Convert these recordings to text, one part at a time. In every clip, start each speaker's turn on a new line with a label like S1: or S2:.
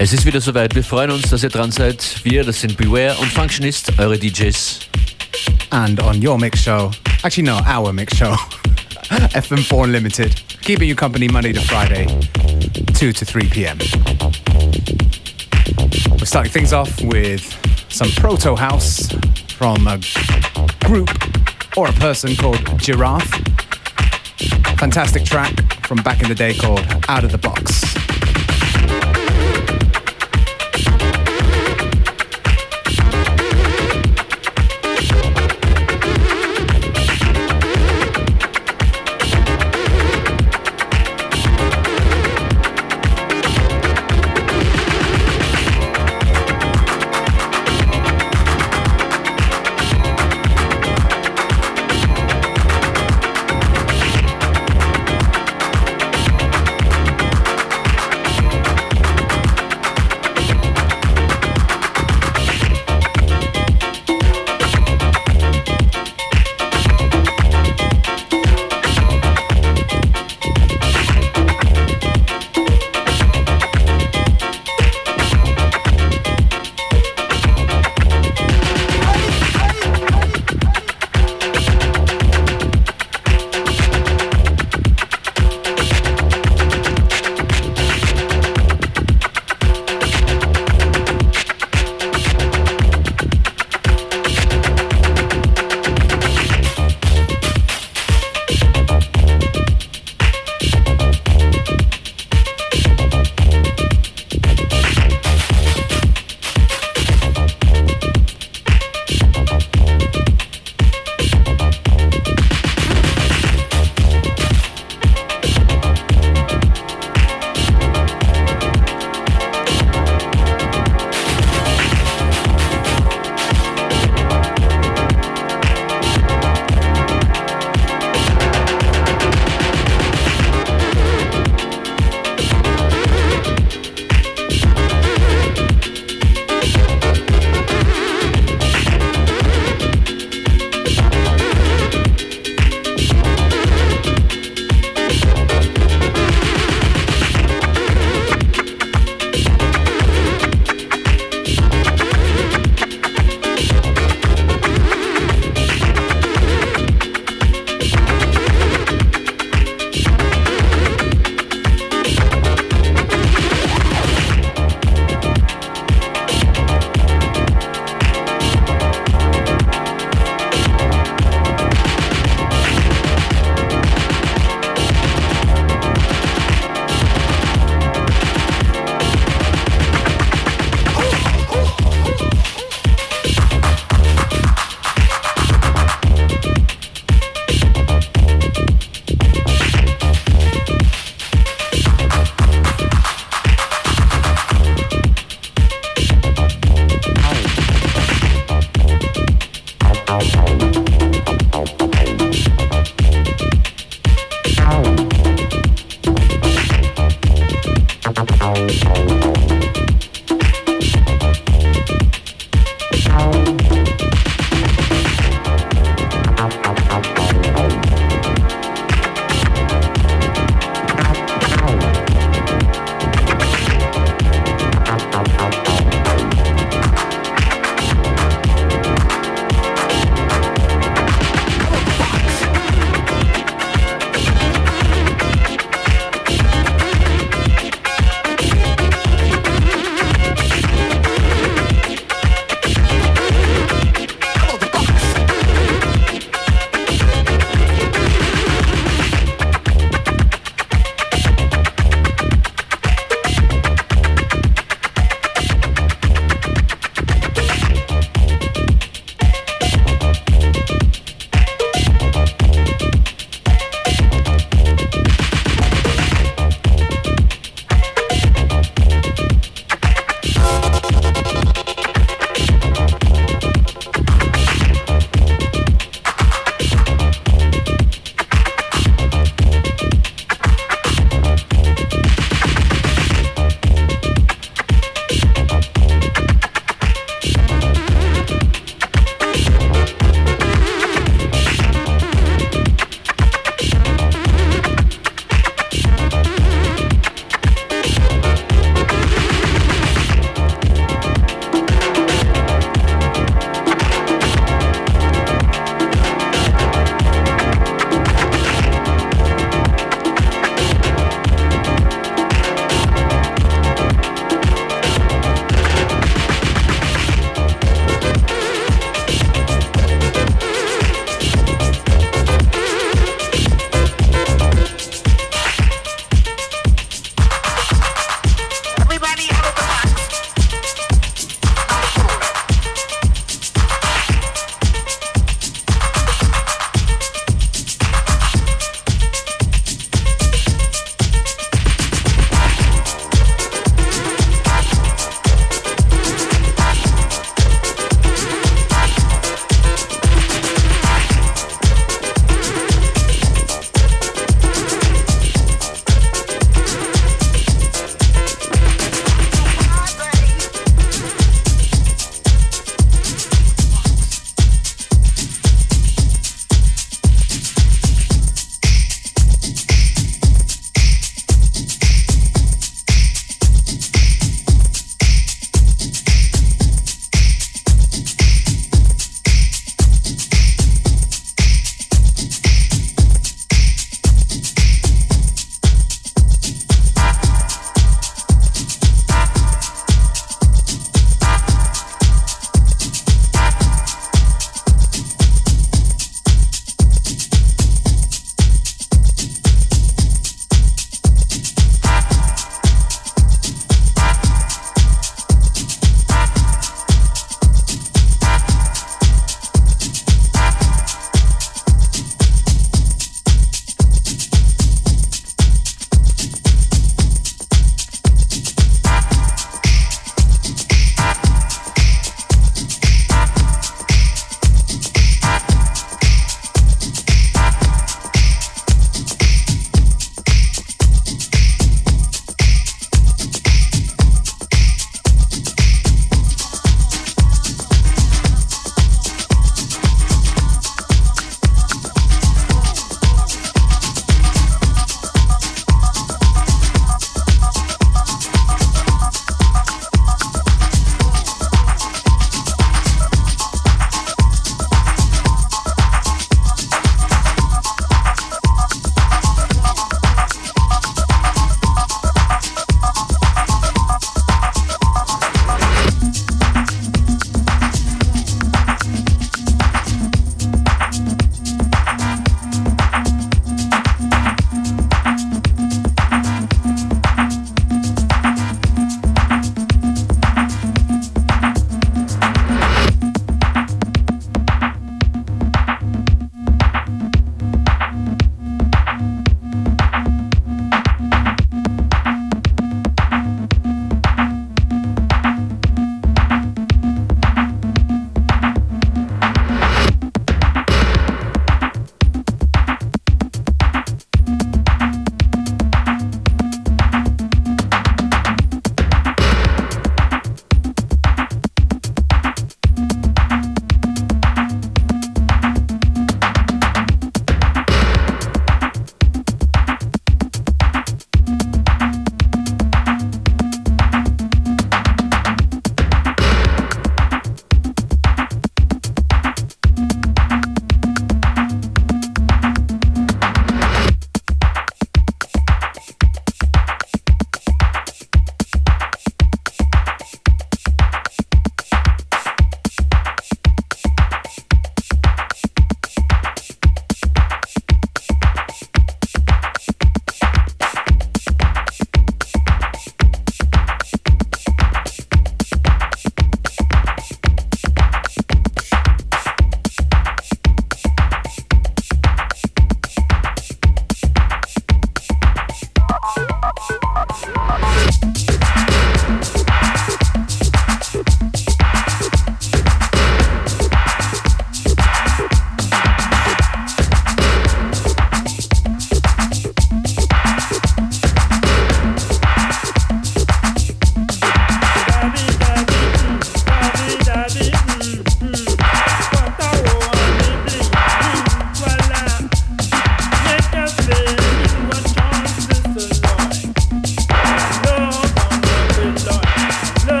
S1: Es ist wieder soweit. Wir freuen uns, dass ihr dran seid. Wir, das sind Beware und Functionist, eure DJs.
S2: And on your mix show, actually no, our mix show, FM4 Unlimited, keeping you company Monday to Friday, 2 to 3 p.m. We're starting things off with some proto house from a group or a person called Giraffe. Fantastic track from back in the day called Out of the Box.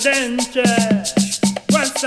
S2: decadente. What's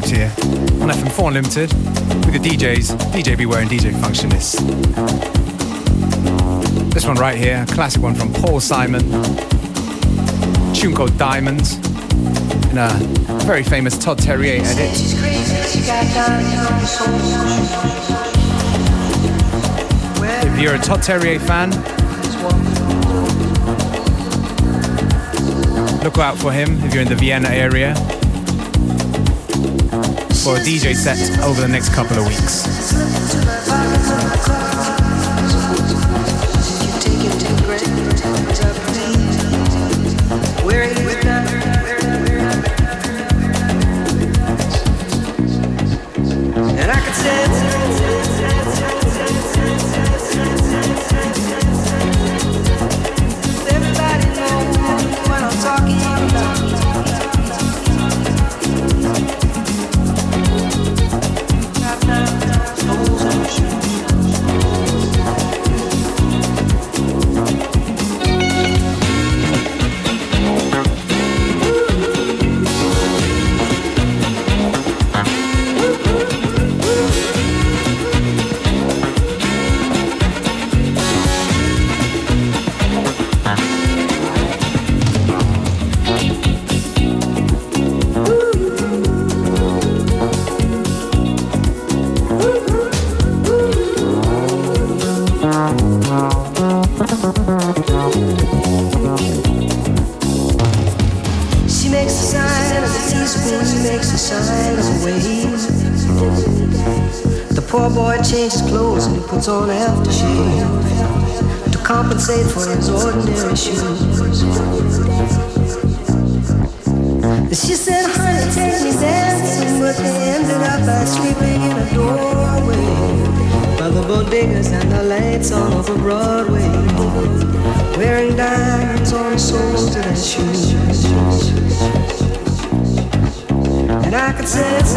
S2: vibes here on FM4 Unlimited with the DJs, DJ Beware and DJ Functionist. This one right here, a classic one from Paul Simon, tune called Diamonds, in a very famous Todd Terry edit.
S3: She's crazy, she got diamonds on her soul.
S2: If you're a Todd Terry fan, look out for him if you're in the Vienna area for a DJ set over the next couple of weeks.
S3: Puts on aftershave to compensate for his ordinary shoes. She said, honey, take me dancing, but they ended up by sleeping in a doorway by the bodegas and the lights on over Broadway, wearing diamonds on the soles of their shoes. And I could sense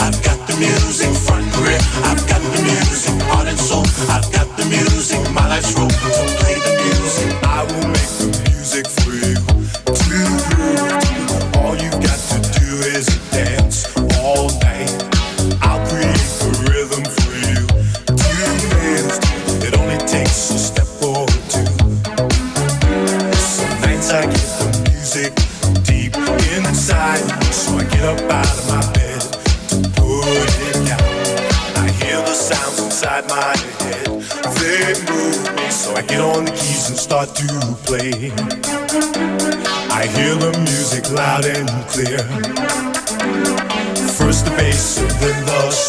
S4: I've got the music front and rear. I've got the loud and clear.
S5: First the bass, then the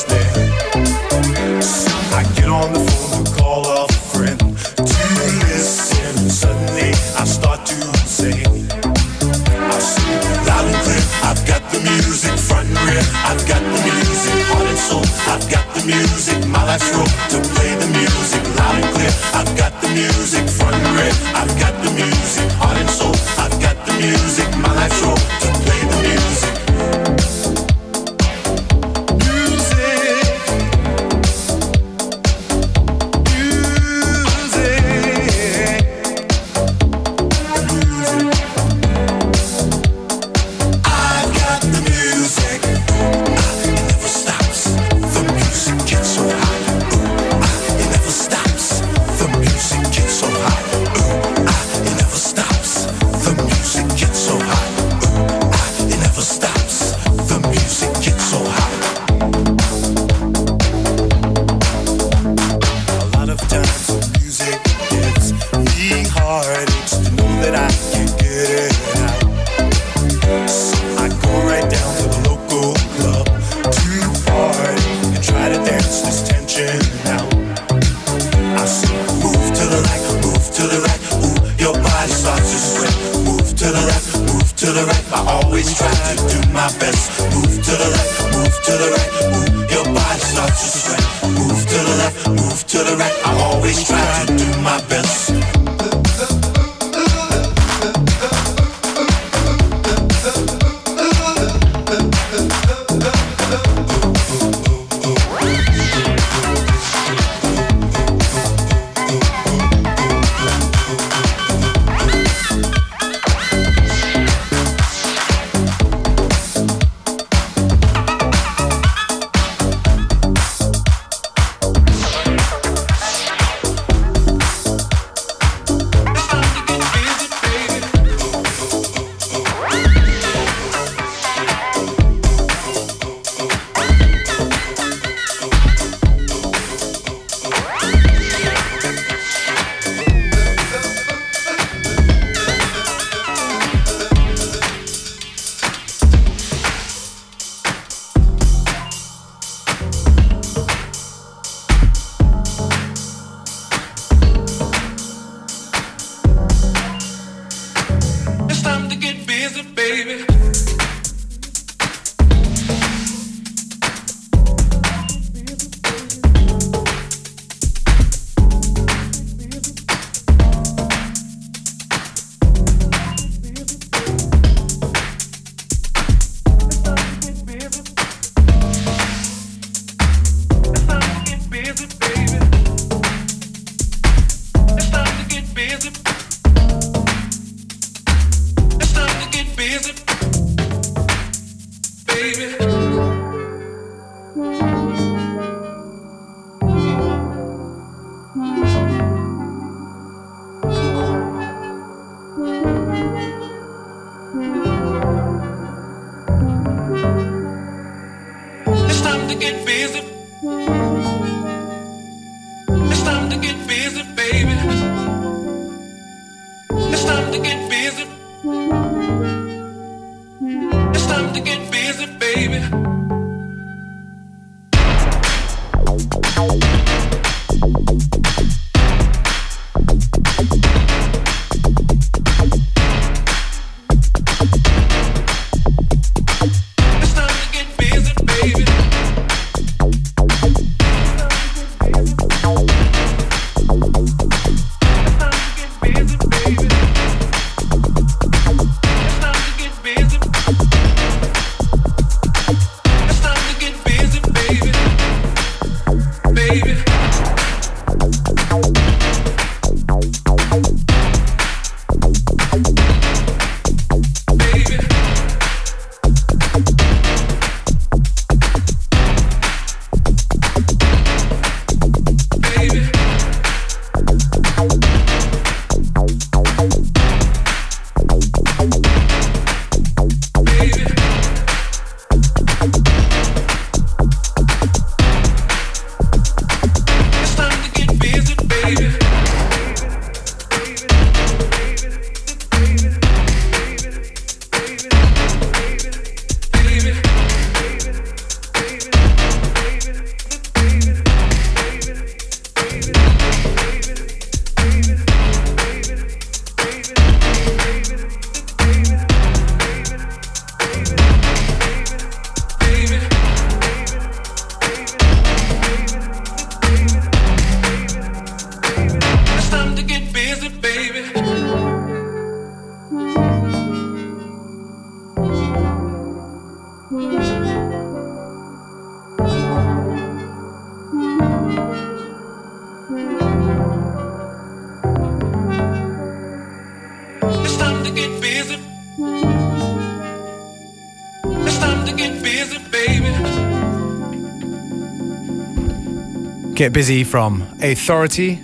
S5: Get busy from Authority.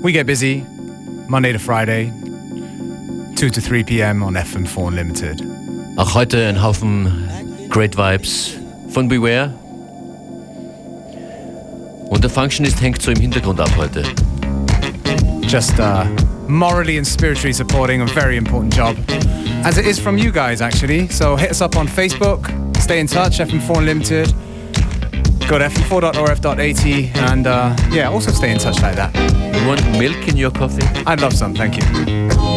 S5: We get busy Monday to Friday, 2 to 3 p.m. on FM4 Unlimited.
S1: Auch heute ein Haufen Great Vibes von Beware. Und der Functionist hängt so im Hintergrund ab heute.
S5: Just uh, morally and spiritually supporting a very important job, as it is from you guys actually. So hit us up on Facebook, stay in touch, FM4 Unlimited. Go to fm4.orf.at and uh, yeah, also stay in touch like that.
S1: You want milk in your coffee?
S5: I'd love some, thank you.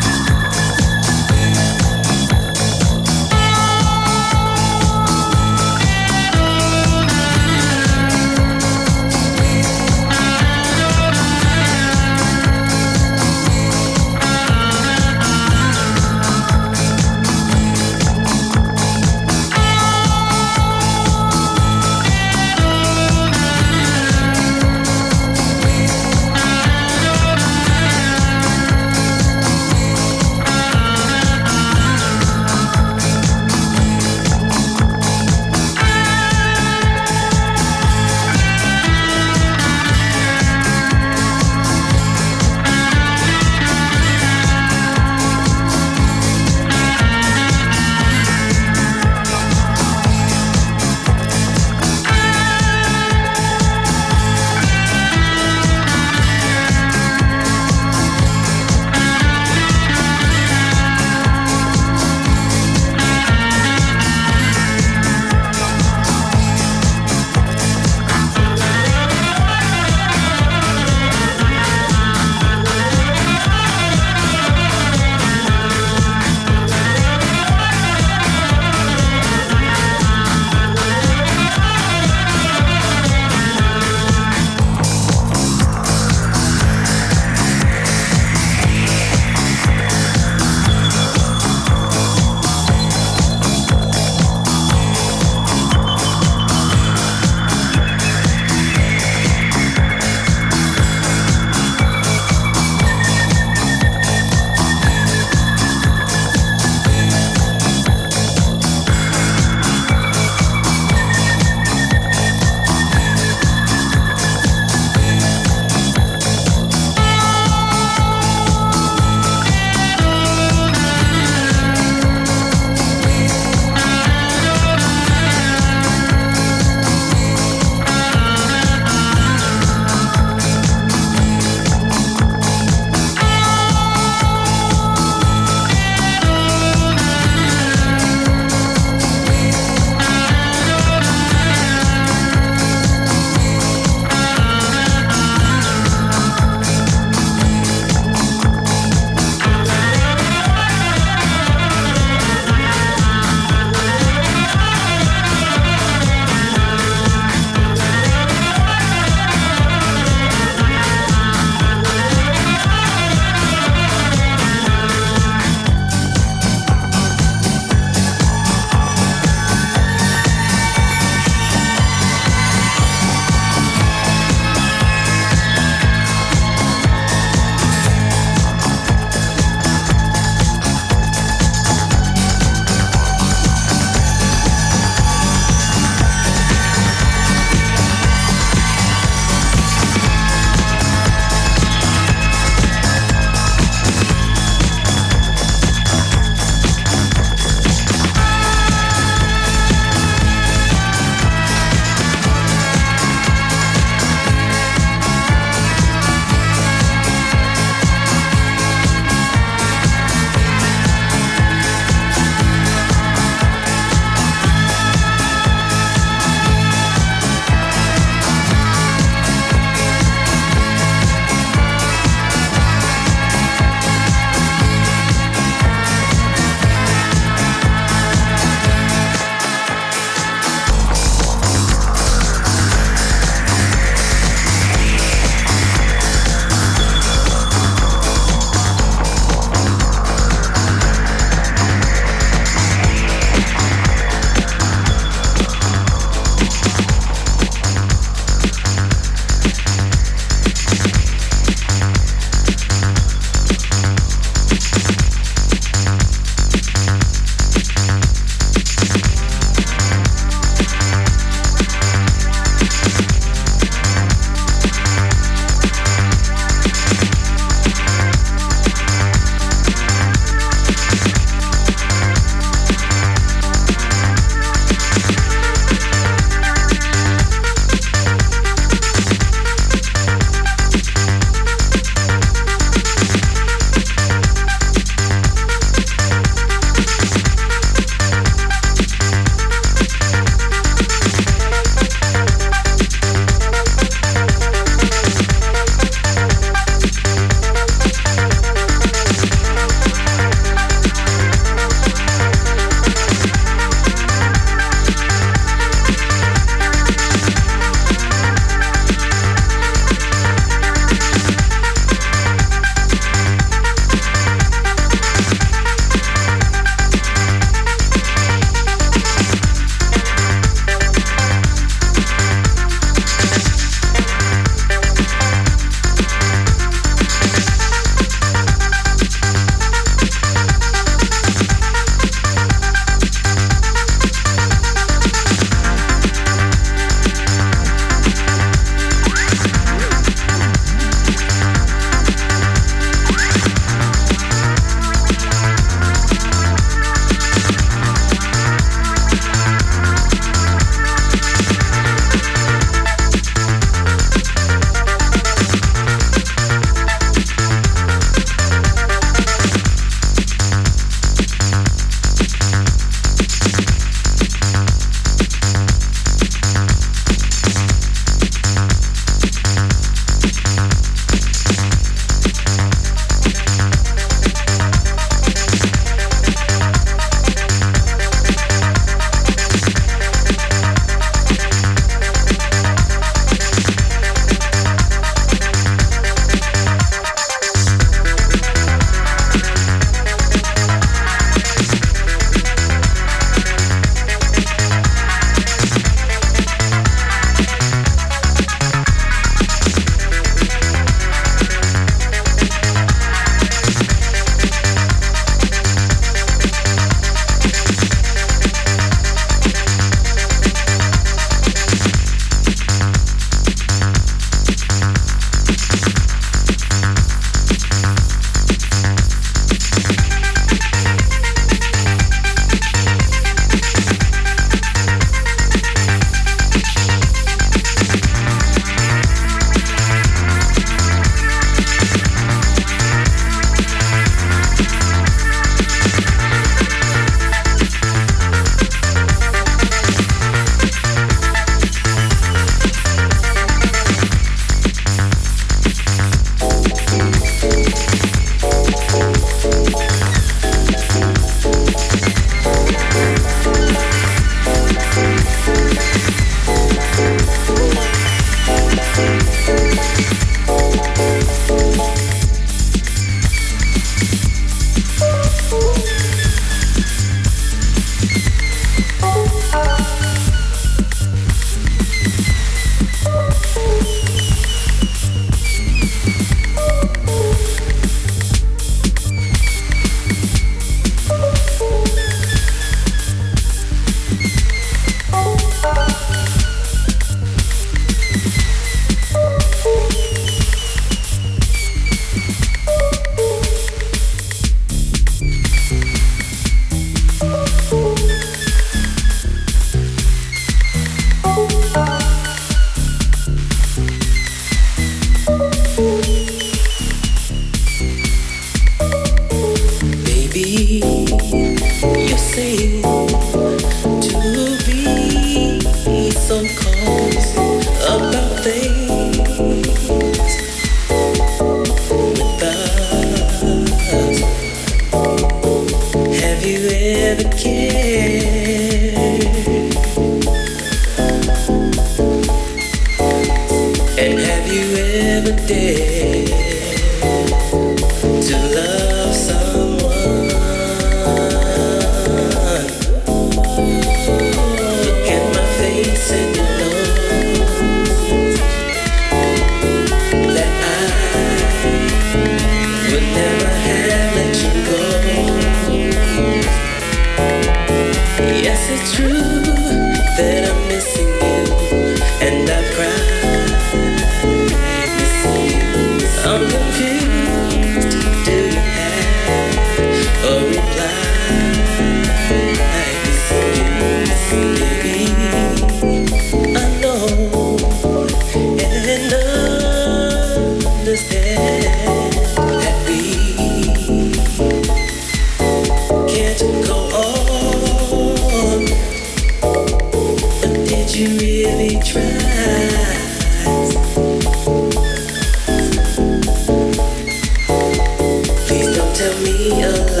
S3: me alive.